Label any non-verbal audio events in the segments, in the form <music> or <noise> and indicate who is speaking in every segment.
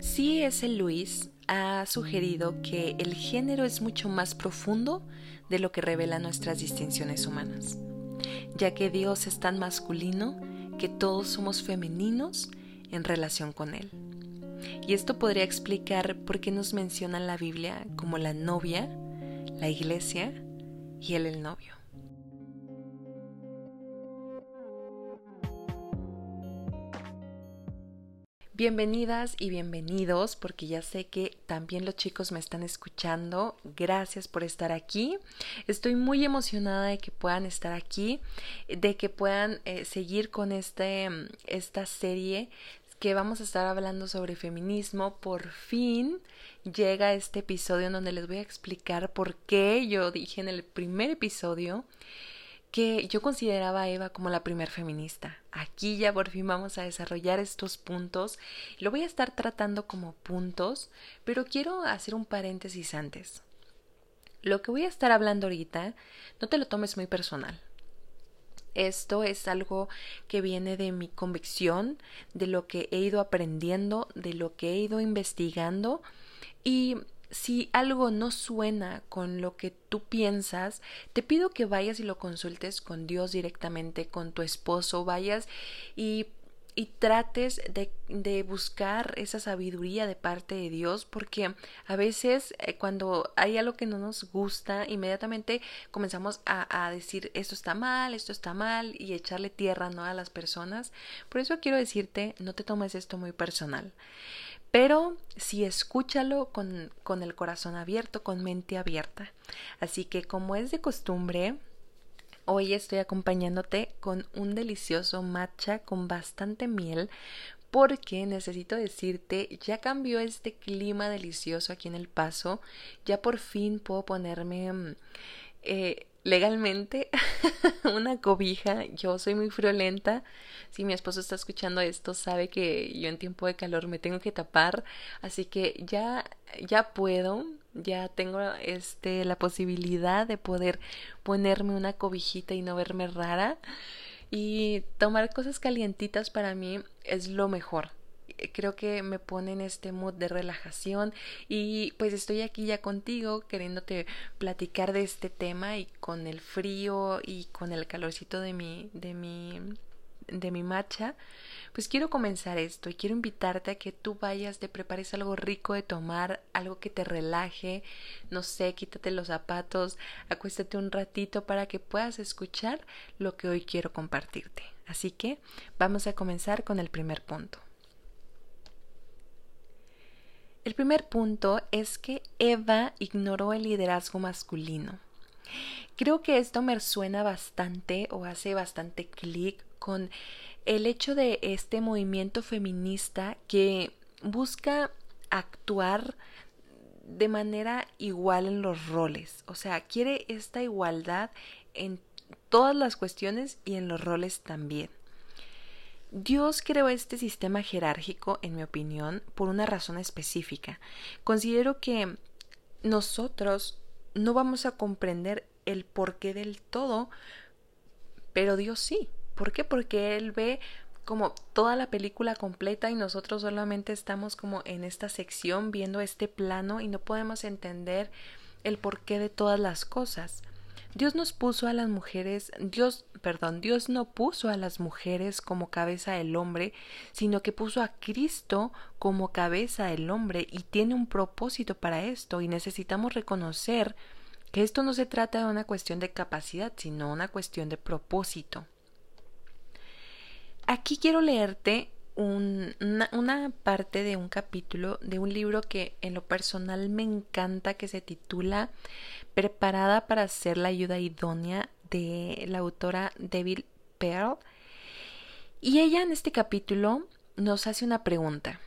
Speaker 1: C.S. Luis ha sugerido que el género es mucho más profundo de lo que revelan nuestras distinciones humanas, ya que Dios es tan masculino que todos somos femeninos en relación con Él. Y esto podría explicar por qué nos menciona la Biblia como la novia, la iglesia y Él el novio. Bienvenidas y bienvenidos, porque ya sé que también los chicos me están escuchando. Gracias por estar aquí. Estoy muy emocionada de que puedan estar aquí, de que puedan eh, seguir con este, esta serie que vamos a estar hablando sobre feminismo. Por fin llega este episodio en donde les voy a explicar por qué yo dije en el primer episodio que yo consideraba a Eva como la primer feminista. Aquí ya por fin vamos a desarrollar estos puntos. Lo voy a estar tratando como puntos, pero quiero hacer un paréntesis antes. Lo que voy a estar hablando ahorita, no te lo tomes muy personal. Esto es algo que viene de mi convicción, de lo que he ido aprendiendo, de lo que he ido investigando y si algo no suena con lo que tú piensas, te pido que vayas y lo consultes con Dios directamente, con tu esposo, vayas y y trates de, de, buscar esa sabiduría de parte de Dios porque a veces eh, cuando hay algo que no nos gusta inmediatamente comenzamos a, a, decir esto está mal, esto está mal y echarle tierra ¿no? a las personas por eso quiero decirte no te tomes esto muy personal pero sí escúchalo con, con el corazón abierto, con mente abierta. Así que como es de costumbre, hoy estoy acompañándote con un delicioso matcha con bastante miel porque necesito decirte, ya cambió este clima delicioso aquí en El Paso, ya por fin puedo ponerme mm, eh, legalmente <laughs> una cobija. Yo soy muy friolenta. Si mi esposo está escuchando esto, sabe que yo en tiempo de calor me tengo que tapar, así que ya ya puedo, ya tengo este la posibilidad de poder ponerme una cobijita y no verme rara. Y tomar cosas calientitas para mí es lo mejor creo que me pone en este mood de relajación y pues estoy aquí ya contigo queriéndote platicar de este tema y con el frío y con el calorcito de mi de mi de mi matcha pues quiero comenzar esto y quiero invitarte a que tú vayas, te prepares algo rico de tomar, algo que te relaje, no sé, quítate los zapatos, acuéstate un ratito para que puedas escuchar lo que hoy quiero compartirte. Así que vamos a comenzar con el primer punto. El primer punto es que Eva ignoró el liderazgo masculino. Creo que esto me suena bastante o hace bastante clic con el hecho de este movimiento feminista que busca actuar de manera igual en los roles. O sea, quiere esta igualdad en todas las cuestiones y en los roles también. Dios creó este sistema jerárquico, en mi opinión, por una razón específica. Considero que nosotros no vamos a comprender el porqué del todo, pero Dios sí. ¿Por qué? Porque Él ve como toda la película completa y nosotros solamente estamos como en esta sección viendo este plano y no podemos entender el porqué de todas las cosas. Dios nos puso a las mujeres, Dios, perdón, Dios no puso a las mujeres como cabeza del hombre, sino que puso a Cristo como cabeza del hombre y tiene un propósito para esto y necesitamos reconocer que esto no se trata de una cuestión de capacidad, sino una cuestión de propósito. Aquí quiero leerte una, una, parte de un capítulo de un libro que en lo personal me encanta que se titula Preparada para ser la ayuda idónea de la autora Debbie Pearl. Y ella en este capítulo nos hace una pregunta.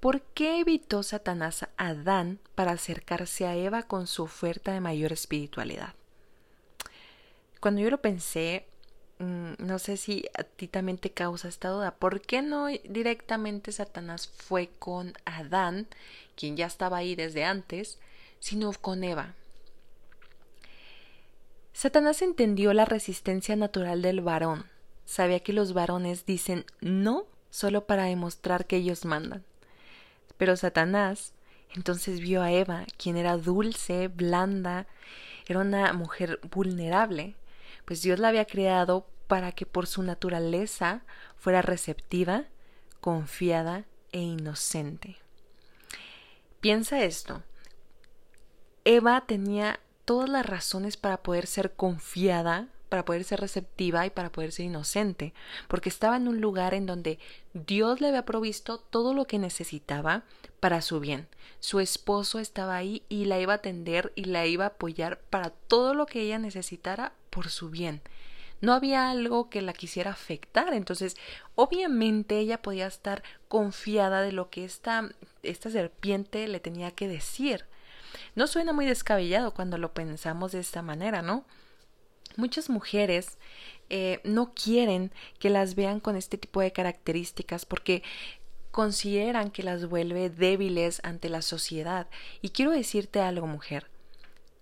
Speaker 1: ¿Por qué evitó Satanás a Adán para acercarse a Eva con su oferta de mayor espiritualidad? Cuando yo lo pensé, no sé si a ti también te causa esta duda. ¿Por qué no directamente Satanás fue con Adán, quien ya estaba ahí desde antes, sino con Eva? Satanás entendió la resistencia natural del varón. Sabía que los varones dicen no solo para demostrar que ellos mandan. Pero Satanás entonces vio a Eva, quien era dulce, blanda, era una mujer vulnerable, pues Dios la había creado para que por su naturaleza fuera receptiva, confiada e inocente. Piensa esto. Eva tenía todas las razones para poder ser confiada, para poder ser receptiva y para poder ser inocente, porque estaba en un lugar en donde Dios le había provisto todo lo que necesitaba para su bien. Su esposo estaba ahí y la iba a atender y la iba a apoyar para todo lo que ella necesitara por su bien. No había algo que la quisiera afectar, entonces obviamente ella podía estar confiada de lo que esta, esta serpiente le tenía que decir. No suena muy descabellado cuando lo pensamos de esta manera, ¿no? Muchas mujeres eh, no quieren que las vean con este tipo de características porque consideran que las vuelve débiles ante la sociedad. Y quiero decirte algo, mujer.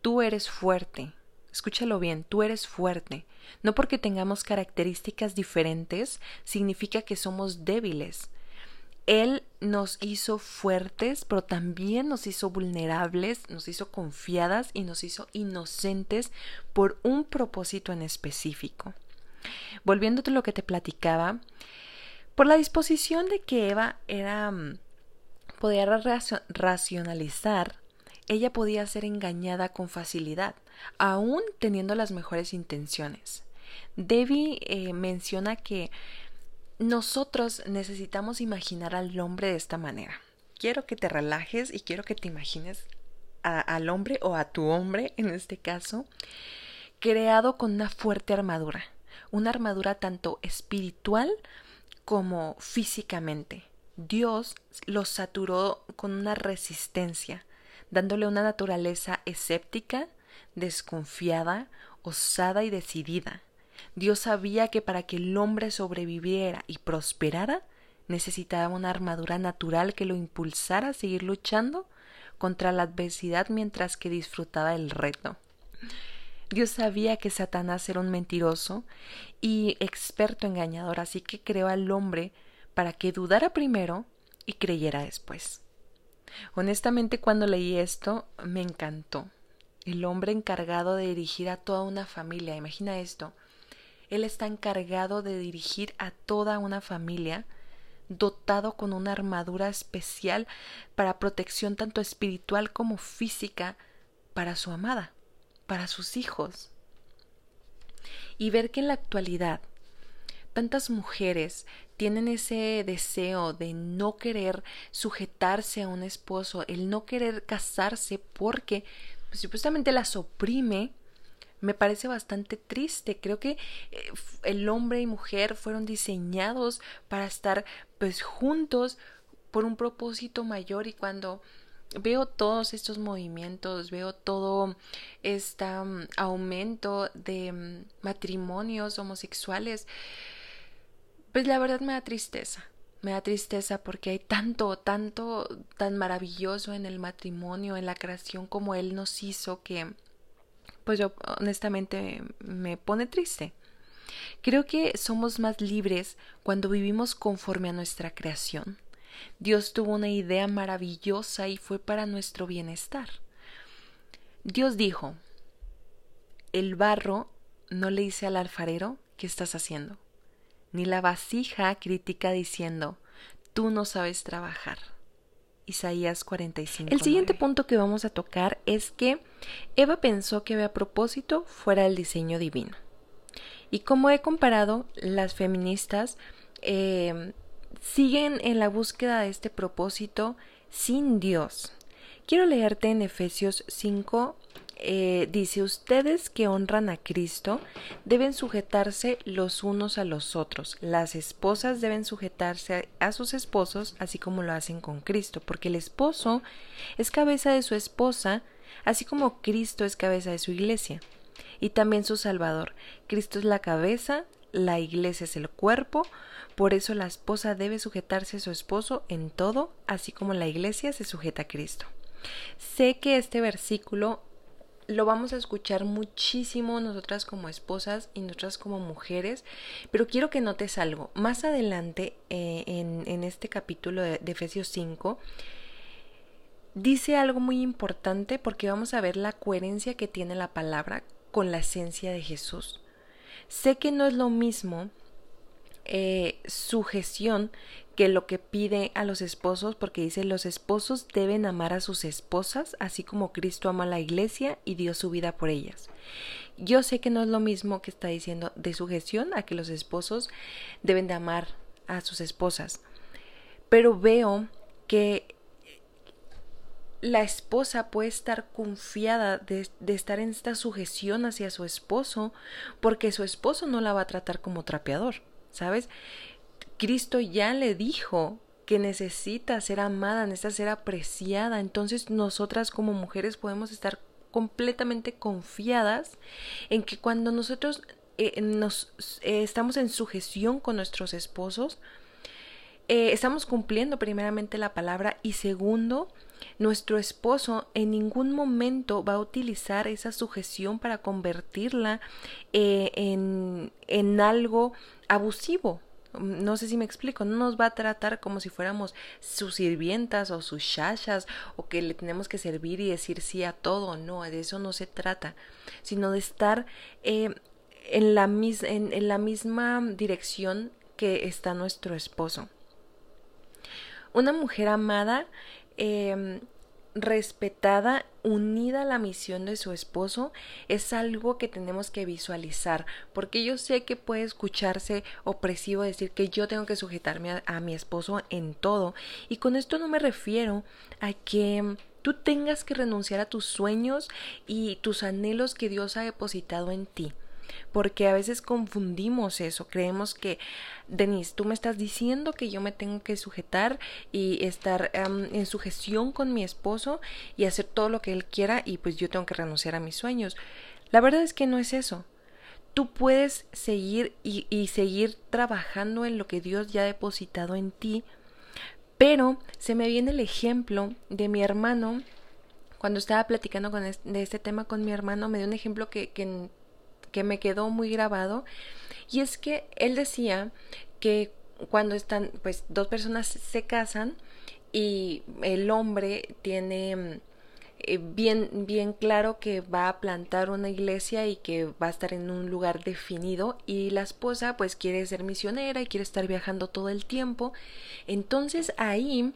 Speaker 1: Tú eres fuerte. Escúchalo bien, tú eres fuerte. No porque tengamos características diferentes significa que somos débiles. Él nos hizo fuertes, pero también nos hizo vulnerables, nos hizo confiadas y nos hizo inocentes por un propósito en específico. Volviéndote a lo que te platicaba, por la disposición de que Eva era mm, podía racionalizar, ella podía ser engañada con facilidad, aún teniendo las mejores intenciones. Debbie eh, menciona que nosotros necesitamos imaginar al hombre de esta manera. Quiero que te relajes y quiero que te imagines al hombre o a tu hombre, en este caso, creado con una fuerte armadura, una armadura tanto espiritual como físicamente. Dios lo saturó con una resistencia, dándole una naturaleza escéptica, desconfiada, osada y decidida. Dios sabía que para que el hombre sobreviviera y prosperara, necesitaba una armadura natural que lo impulsara a seguir luchando contra la adversidad mientras que disfrutaba el reto. Dios sabía que Satanás era un mentiroso y experto engañador, así que creó al hombre para que dudara primero y creyera después. Honestamente, cuando leí esto, me encantó. El hombre encargado de dirigir a toda una familia, imagina esto, él está encargado de dirigir a toda una familia, dotado con una armadura especial para protección tanto espiritual como física para su amada, para sus hijos. Y ver que en la actualidad tantas mujeres tienen ese deseo de no querer sujetarse a un esposo, el no querer casarse porque pues, supuestamente las oprime me parece bastante triste. Creo que eh, el hombre y mujer fueron diseñados para estar pues juntos por un propósito mayor y cuando veo todos estos movimientos, veo todo este aumento de mm, matrimonios homosexuales, pues la verdad me da tristeza. Me da tristeza porque hay tanto, tanto tan maravilloso en el matrimonio, en la creación como Él nos hizo que pues yo honestamente me pone triste. Creo que somos más libres cuando vivimos conforme a nuestra creación. Dios tuvo una idea maravillosa y fue para nuestro bienestar. Dios dijo, el barro no le dice al alfarero qué estás haciendo, ni la vasija critica diciendo, tú no sabes trabajar. Isaías 45. El siguiente punto que vamos a tocar es que Eva pensó que había propósito fuera del diseño divino. Y como he comparado, las feministas eh, siguen en la búsqueda de este propósito sin Dios. Quiero leerte en Efesios 5, eh, dice, ustedes que honran a Cristo deben sujetarse los unos a los otros. Las esposas deben sujetarse a, sus esposos así como lo hacen con Cristo, porque el esposo es cabeza de su esposa, así como Cristo es cabeza de su iglesia, y también su Salvador. Cristo es la cabeza, la iglesia es el cuerpo, por eso la esposa debe sujetarse a su esposo en todo, así como la iglesia se sujeta a Cristo. Sé que este versículo lo vamos a escuchar muchísimo nosotras como esposas y nosotras como mujeres, pero quiero que notes algo. Más adelante, eh, en, este capítulo de, Efesios 5, dice algo muy importante porque vamos a ver la coherencia que tiene la palabra con la esencia de Jesús. Sé que no es lo mismo eh, sujeción que lo que pide a los esposos, porque dice los esposos deben amar a sus esposas, así como Cristo ama a la iglesia y dio su vida por ellas. Yo sé que no es lo mismo que está diciendo de sujeción a que los esposos deben de amar a sus esposas, pero veo que la esposa puede estar confiada de, de, estar en esta sujeción hacia su esposo porque su esposo no la va a tratar como trapeador. ¿sabes? Cristo ya le dijo que necesita ser amada, necesita ser apreciada. Entonces nosotras como mujeres podemos estar completamente confiadas en que cuando nosotros eh, nos eh, estamos en sujeción con nuestros esposos, eh, estamos cumpliendo primeramente la palabra y segundo, nuestro esposo en ningún momento va a utilizar esa sujeción para convertirla en, en algo abusivo. No sé si me explico, no nos va a tratar como si fuéramos sus sirvientas o sus shashas o que le tenemos que servir y decir sí a todo, no, de eso no se trata, sino de estar eh, en, la misma dirección que está nuestro esposo. Una mujer amada eh, respetada, unida a la misión de su esposo, es algo que tenemos que visualizar, porque yo sé que puede escucharse opresivo decir que yo tengo que sujetarme a, mi esposo en todo, y con esto no me refiero a que tú tengas que renunciar a tus sueños y tus anhelos que Dios ha depositado en ti porque a veces confundimos eso, creemos que, Denise, tú me estás diciendo que yo me tengo que sujetar y estar en sujeción con mi esposo y hacer todo lo que él quiera y pues yo tengo que renunciar a mis sueños. La verdad es que no es eso. Tú puedes seguir y, y seguir trabajando en lo que Dios ya ha depositado en ti, pero se me viene el ejemplo de mi hermano cuando estaba platicando con de este tema con mi hermano, me dio un ejemplo que que me quedó muy grabado. Y es que él decía que cuando están pues dos personas se casan y el hombre tiene eh, bien bien claro que va a plantar una iglesia y que va a estar en un lugar definido y la esposa pues quiere ser misionera y quiere estar viajando todo el tiempo. Entonces ahí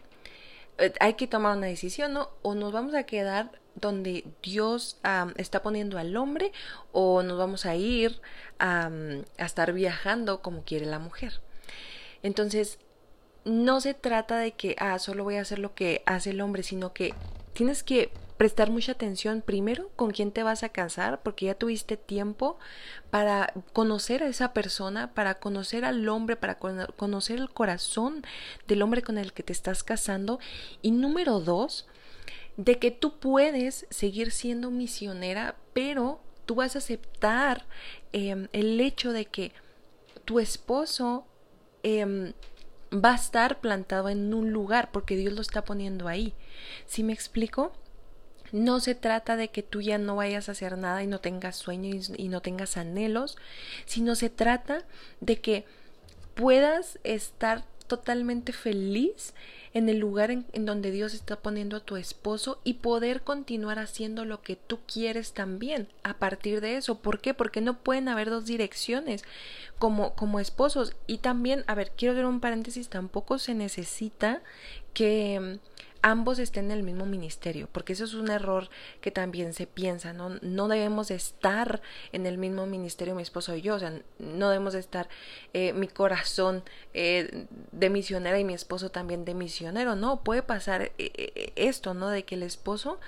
Speaker 1: hay que tomar una decisión no o nos vamos a quedar donde Dios está poniendo al hombre o nos vamos a ir a estar viajando como quiere la mujer. Entonces, no se trata de que, ah, solo voy a hacer lo que hace el hombre, sino que tienes que prestar mucha atención primero con quién te vas a casar, porque ya tuviste tiempo para conocer a esa persona, para conocer al hombre, para conocer el corazón del hombre con el que te estás casando. Y número dos, de que tú puedes seguir siendo misionera, pero tú vas a aceptar em, el hecho de que tu esposo em, va a estar plantado en un lugar porque Dios lo está poniendo ahí. ¿Sí me explico? No se trata de que tú ya no vayas a hacer nada y no tengas sueños y no tengas anhelos, sino se trata de que puedas estar totalmente feliz en el lugar en, donde Dios está poniendo a tu esposo y poder continuar haciendo lo que tú quieres también a partir de eso. ¿Por qué? Porque no pueden haber dos direcciones como, como esposos. Y también, a ver, quiero hacer un paréntesis, tampoco se necesita que ambos estén en el mismo ministerio, porque eso es un error que también se piensa, ¿no? No debemos estar en el mismo ministerio mi esposo y yo, o sea, no debemos estar eh, mi corazón eh, de misionera y mi esposo también de misionero, no, puede pasar eh, esto, ¿no? De que el esposo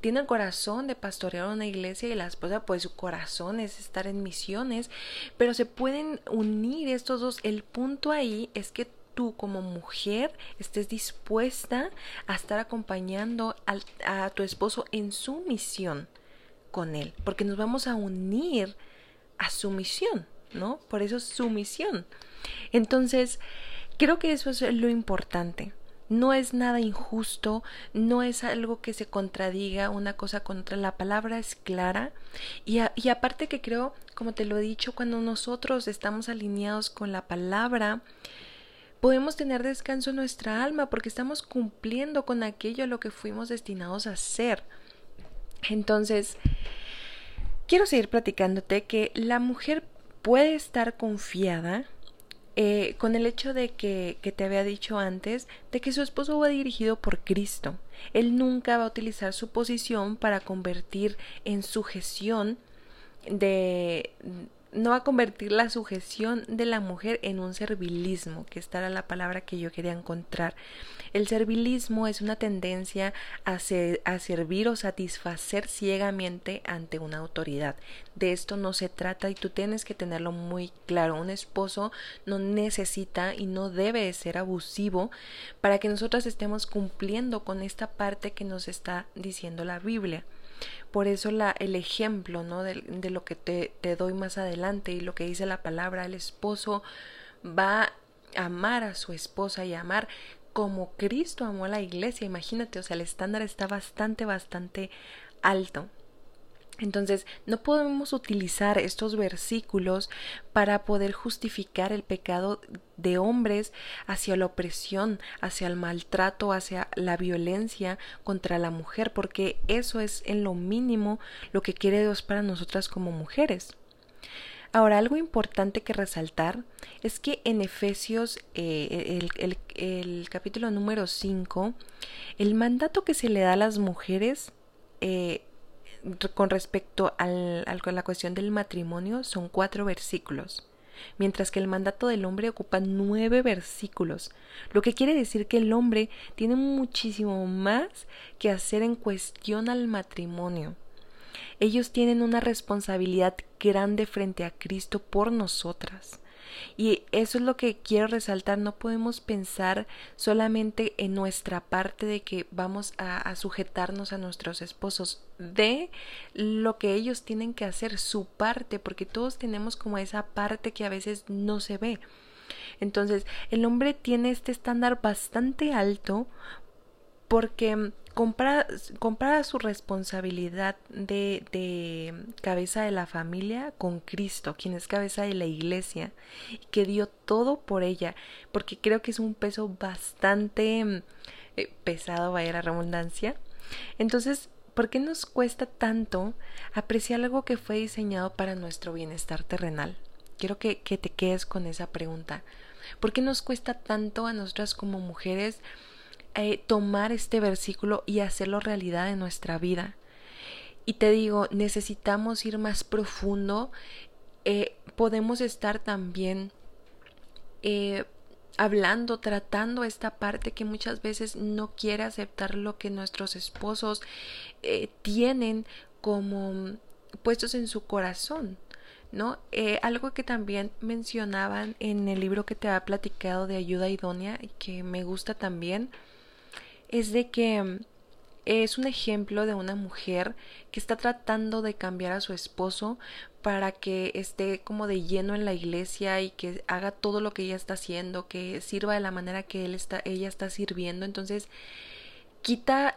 Speaker 1: tiene el corazón de pastorear una iglesia y la esposa pues su corazón es estar en misiones, pero se pueden unir estos dos, el punto ahí es que tú como mujer estés dispuesta a estar acompañando a tu esposo en su misión con él, porque nos vamos a unir a su misión, ¿no? Por eso es su misión. Entonces, creo que eso es lo importante. No es nada injusto, no es algo que se contradiga una cosa contra la palabra, es clara. Y, y aparte que creo, como te lo he dicho, cuando nosotros estamos alineados con la palabra, podemos tener descanso en nuestra alma porque estamos cumpliendo con aquello a lo que fuimos destinados a ser. Entonces, quiero seguir platicándote que la mujer puede estar confiada eh, con el hecho de que, que te había dicho antes, de que su esposo va dirigido por Cristo. Él nunca va a utilizar su posición para convertir en sujeción de no va a convertir la sujeción de la mujer en un servilismo, que esta era la palabra que yo quería encontrar. El servilismo es una tendencia a, servir o satisfacer ciegamente ante una autoridad. De esto no se trata y tú tienes que tenerlo muy claro. Un esposo no necesita y no debe ser abusivo para que nosotros estemos cumpliendo con esta parte que nos está diciendo la Biblia. Por eso la, el ejemplo ¿no? de, de lo que te, te doy más adelante y lo que dice la palabra, el esposo va a amar a su esposa y amar como Cristo amó a la iglesia. Imagínate, o sea, el estándar está bastante, bastante alto. Entonces, no podemos utilizar estos versículos para poder justificar el pecado de hombres hacia la opresión, hacia el maltrato, hacia la violencia contra la mujer, porque eso es en lo mínimo lo que quiere Dios para nosotras como mujeres. Ahora, algo importante que resaltar es que en Efesios, eh, el, el, capítulo número 5, el mandato que se le da a las mujeres eh, con respecto al, a la cuestión del matrimonio son cuatro versículos, mientras que el mandato del hombre ocupa nueve versículos, lo que quiere decir que el hombre tiene muchísimo más que hacer en cuestión al matrimonio. Ellos tienen una responsabilidad grande frente a Cristo por nosotras. Y eso es lo que quiero resaltar, no podemos pensar solamente en nuestra parte de que vamos a, sujetarnos a nuestros esposos, de lo que ellos tienen que hacer, su parte, porque todos tenemos como esa parte que a veces no se ve. Entonces, el hombre tiene este estándar bastante alto porque compara, su responsabilidad de, de, cabeza de la familia con Cristo, quien es cabeza de la iglesia, que dio todo por ella, porque creo que es un peso bastante eh, pesado, vaya la redundancia. Entonces, ¿por qué nos cuesta tanto apreciar algo que fue diseñado para nuestro bienestar terrenal? Quiero que, que te quedes con esa pregunta. ¿Por qué nos cuesta tanto a nosotras como mujeres eh, tomar este versículo y hacerlo realidad en nuestra vida. Y te digo, necesitamos ir más profundo. Eh, podemos estar también eh, hablando, tratando esta parte que muchas veces no quiere aceptar lo que nuestros esposos tienen como puestos en su corazón. ¿no? algo que también mencionaban en el libro que te ha platicado de ayuda idónea y que me gusta también es de que mm, es un ejemplo de una mujer que está tratando de cambiar a su esposo para que esté como de lleno en la iglesia y que haga todo lo que ella está haciendo, que sirva de la manera que él está, ella está sirviendo. Entonces, quita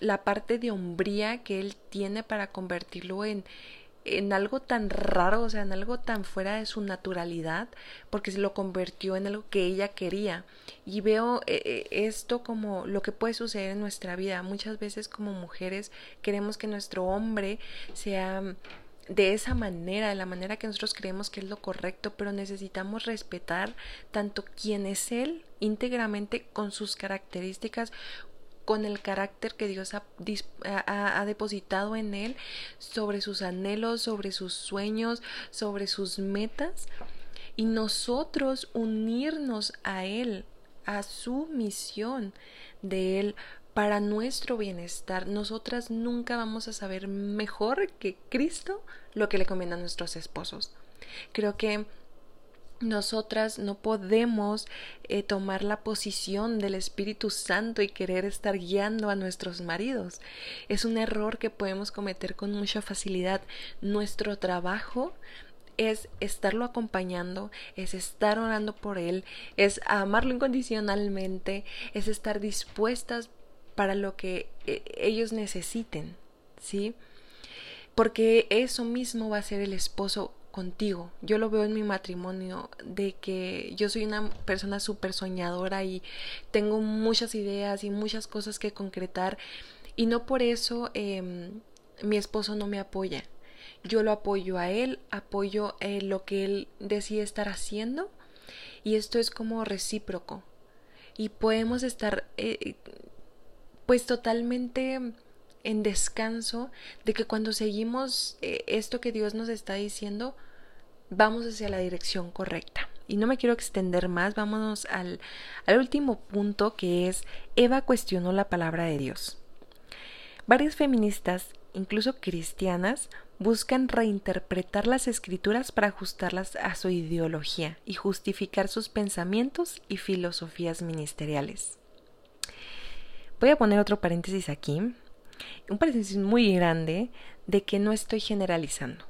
Speaker 1: la parte de hombría que él tiene para convertirlo en, en algo tan raro, o sea, en algo tan fuera de su naturalidad, porque se lo convirtió en algo que ella quería. Y veo eh, eh, esto como lo que puede suceder en nuestra vida. Muchas veces como mujeres queremos que nuestro hombre sea de esa manera, de la manera que nosotros creemos que es lo correcto, pero necesitamos respetar tanto quién es él íntegramente con sus características con el carácter que Dios ha, depositado en él, sobre sus anhelos, sobre sus sueños, sobre sus metas, y nosotros unirnos a él, a su misión de él para nuestro bienestar. Nosotras nunca vamos a saber mejor que Cristo lo que le conviene a nuestros esposos. Creo que nosotras no podemos eh, tomar la posición del Espíritu Santo y querer estar guiando a nuestros maridos. Es un error que podemos cometer con mucha facilidad. Nuestro trabajo es estarlo acompañando, es estar orando por él, es amarlo incondicionalmente, es estar dispuestas para lo que eh, ellos necesiten, ¿sí? Porque eso mismo va a ser el esposo yo lo veo en mi matrimonio, de que yo soy una persona súper soñadora y tengo muchas ideas y muchas cosas que concretar. Y no por eso eh, mi esposo no me apoya. Yo lo apoyo a él, apoyo eh, lo que él decide estar haciendo y esto es como recíproco. Y podemos estar eh, pues totalmente en descanso de que cuando seguimos eh, esto que Dios nos está diciendo, vamos hacia la dirección correcta. Y no me quiero extender más, vámonos al, último punto que es Eva cuestionó la palabra de Dios. Varias feministas, incluso cristianas, buscan reinterpretar las escrituras para ajustarlas a su ideología y justificar sus pensamientos y filosofías ministeriales. Voy a poner otro paréntesis aquí, un paréntesis muy grande de que no estoy generalizando.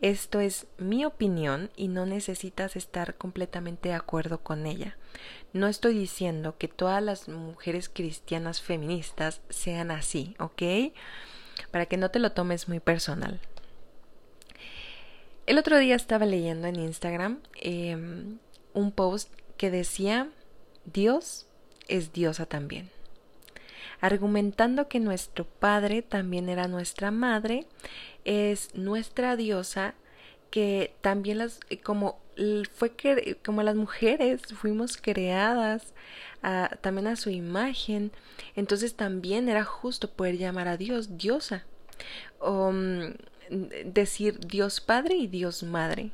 Speaker 1: Esto es mi opinión y no necesitas estar completamente de acuerdo con ella. No estoy diciendo que todas las mujeres cristianas feministas sean así, ¿ok? Para que no te lo tomes muy personal. El otro día estaba leyendo en Instagram em, un post que decía, Dios es diosa también argumentando que nuestro padre también era nuestra madre, es nuestra diosa, que también las como fue que como las mujeres fuimos creadas también a su imagen, entonces también era justo poder llamar a Dios diosa o mm, decir Dios Padre y Dios Madre.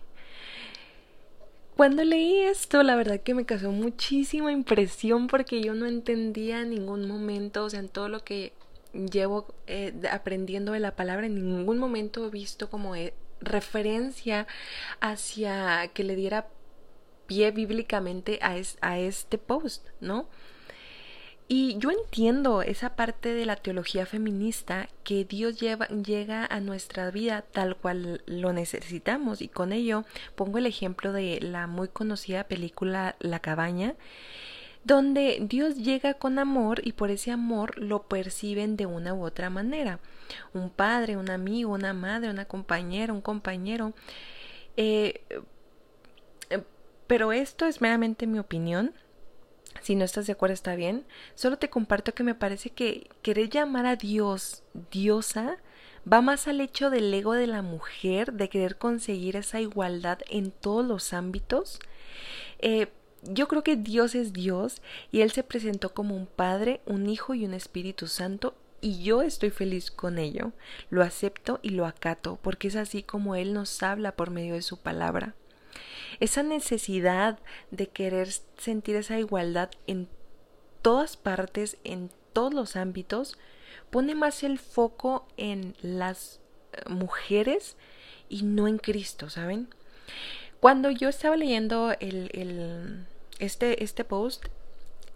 Speaker 1: Cuando leí esto, la verdad que me causó muchísima impresión porque yo no entendía en ningún momento, o sea, en todo lo que llevo eh, aprendiendo de la palabra, en ningún momento he visto como eh, referencia hacia que le diera pie bíblicamente a, a este post, ¿no? Y yo entiendo esa parte de la teología feminista que Dios llega a nuestra vida tal cual lo necesitamos y con ello pongo el ejemplo de la muy conocida película La cabaña donde Dios llega con amor y por ese amor lo perciben de una u otra manera. Un padre, un amigo, una madre, una compañera, un compañero. Eh, eh, pero esto es meramente mi opinión si no estás de acuerdo está bien. Solo te comparto que me parece que querer llamar a Dios diosa va más al hecho del ego de la mujer, de querer conseguir esa igualdad en todos los ámbitos. Eh, yo creo que Dios es Dios y Él se presentó como un Padre, un Hijo y un Espíritu Santo y yo estoy feliz con ello. Lo acepto y lo acato porque es así como Él nos habla por medio de su palabra esa necesidad de querer sentir esa igualdad en todas partes, en todos los ámbitos, pone más el foco en las eh, mujeres y no en Cristo, ¿saben? Cuando yo estaba leyendo el, el, este, este post,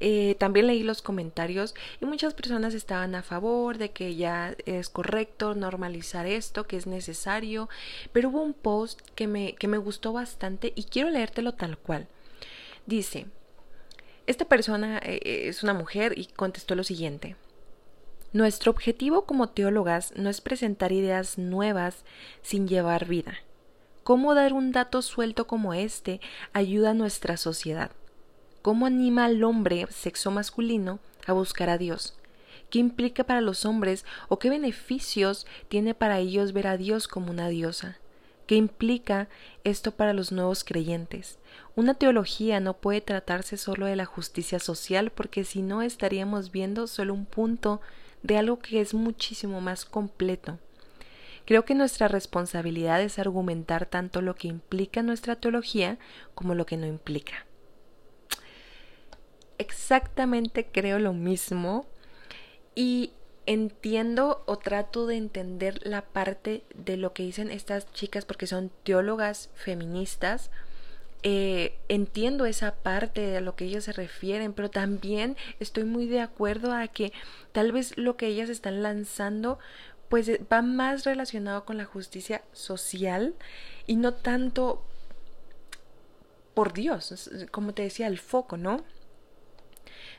Speaker 1: eh, también leí los comentarios y muchas personas estaban a favor de que ya es correcto normalizar esto, que es necesario, pero hubo un post que me, que me gustó bastante y quiero leértelo tal cual. Dice, esta persona eh, eh, es una mujer y contestó lo siguiente. Nuestro objetivo como teólogas no es presentar ideas nuevas sin llevar vida. ¿Cómo dar un dato suelto como este ayuda a nuestra sociedad? ¿Cómo anima al hombre sexo masculino a buscar a Dios? ¿Qué implica para los hombres o qué beneficios tiene para ellos ver a Dios como una diosa? ¿Qué implica esto para los nuevos creyentes? Una teología no puede tratarse solo de la justicia social porque si no estaríamos viendo solo un punto de algo que es muchísimo más completo. Creo que nuestra responsabilidad es argumentar tanto lo que implica nuestra teología como lo que no implica exactamente creo lo mismo y entiendo o trato de entender la parte de lo que dicen estas chicas porque son teólogas feministas. Eh, entiendo esa parte de lo que ellas se refieren, pero también estoy muy de acuerdo a que tal vez lo que ellas están lanzando pues va más relacionado con la justicia social y no tanto por Dios, como te decía, el foco, ¿no?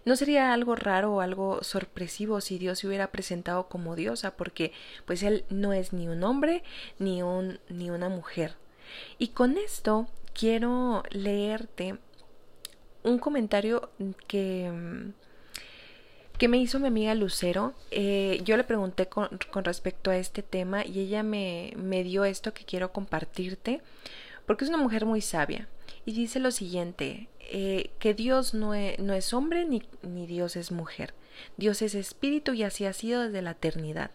Speaker 1: No sería algo raro o algo sorpresivo si Dios se hubiera presentado como diosa, porque pues él no es ni un hombre ni un ni una mujer. Y con esto quiero leerte un comentario que, que me hizo mi amiga Lucero. Eh, yo le pregunté con, respecto a este tema y ella me, me dio esto que quiero compartirte porque es una mujer muy sabia. Y dice lo siguiente, eh, que Dios no es, no es hombre ni, ni Dios es mujer. Dios es espíritu y así ha sido desde la eternidad.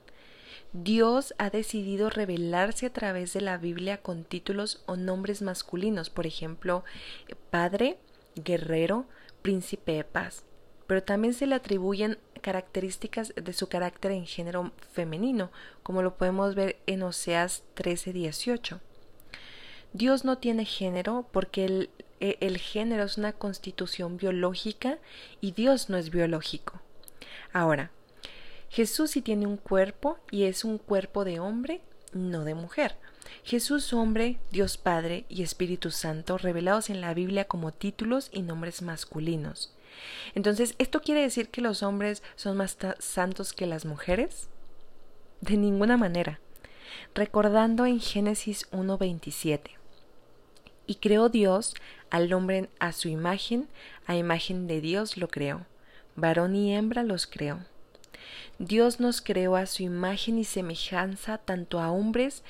Speaker 1: Dios ha decidido revelarse a través de la Biblia con títulos o nombres masculinos, por ejemplo, Padre, Guerrero, Príncipe de Paz, pero también se le atribuyen características de su carácter en género femenino, como lo podemos ver en Oseas 13:18. Dios no tiene género porque el, e, el género es una constitución biológica y Dios no es biológico. Ahora, Jesús sí tiene un cuerpo y es un cuerpo de hombre, no de mujer. Jesús hombre, Dios Padre y Espíritu Santo revelados en la Biblia como títulos y nombres masculinos. Entonces, ¿esto quiere decir que los hombres son más santos que las mujeres? De ninguna manera. Recordando en Génesis 1.27. Y creó Dios al hombre a su imagen, a imagen de Dios lo creó. Varón y hembra los creó. Dios nos creó a su imagen y semejanza tanto a hombres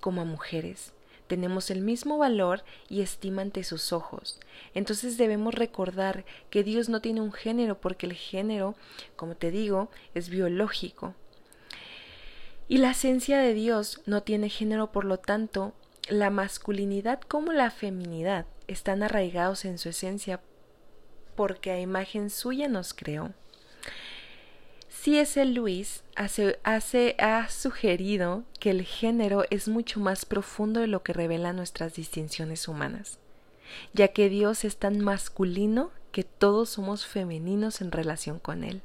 Speaker 1: como a mujeres. Tenemos el mismo valor y estima ante sus ojos. Entonces debemos recordar que Dios no tiene un género porque el género, como te digo, es biológico. Y la esencia de Dios no tiene género, por lo tanto, la masculinidad como la feminidad están arraigados en su esencia porque a imagen suya nos creó. C.S. Lewis hace, hace, ha sugerido que el género es mucho más profundo de lo que revelan nuestras distinciones humanas, ya que Dios es tan masculino que todos somos femeninos en relación con Él.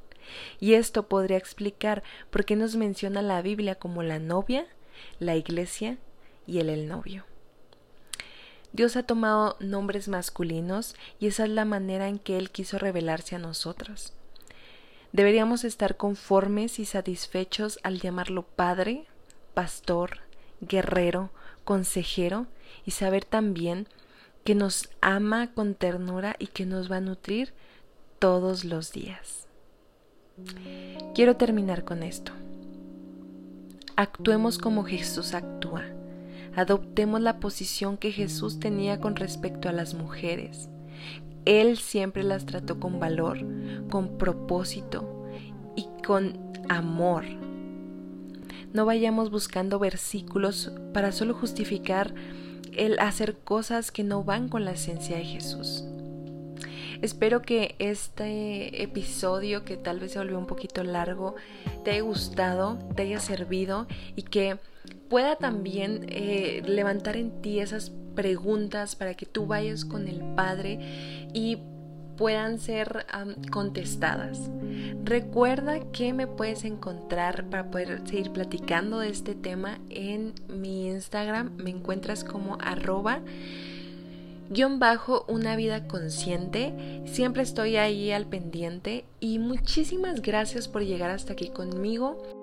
Speaker 1: Y esto podría explicar por qué nos menciona la Biblia como la novia, la iglesia y Él el novio. Dios ha tomado nombres masculinos y esa es la manera en que Él quiso revelarse a nosotros. Deberíamos estar conformes y satisfechos al llamarlo Padre, Pastor, Guerrero, Consejero y saber también que nos ama con ternura y que nos va a nutrir todos los días. Quiero terminar con esto. Actuemos como Jesús actúa. Adoptemos la posición que Jesús tenía con respecto a las mujeres. Él siempre las trató con valor, con propósito y con amor. No vayamos buscando versículos para solo justificar el hacer cosas que no van con la esencia de Jesús. Espero que este episodio, que tal vez se volvió un poquito largo, te haya gustado, te haya servido y que pueda también eh, levantar en ti esas preguntas para que tú vayas con el Padre y puedan ser contestadas. Recuerda que me puedes encontrar para poder seguir platicando de este tema en mi Instagram. Me encuentras como arroba guion bajo una vida consciente. Siempre estoy ahí al pendiente y muchísimas gracias por llegar hasta aquí conmigo.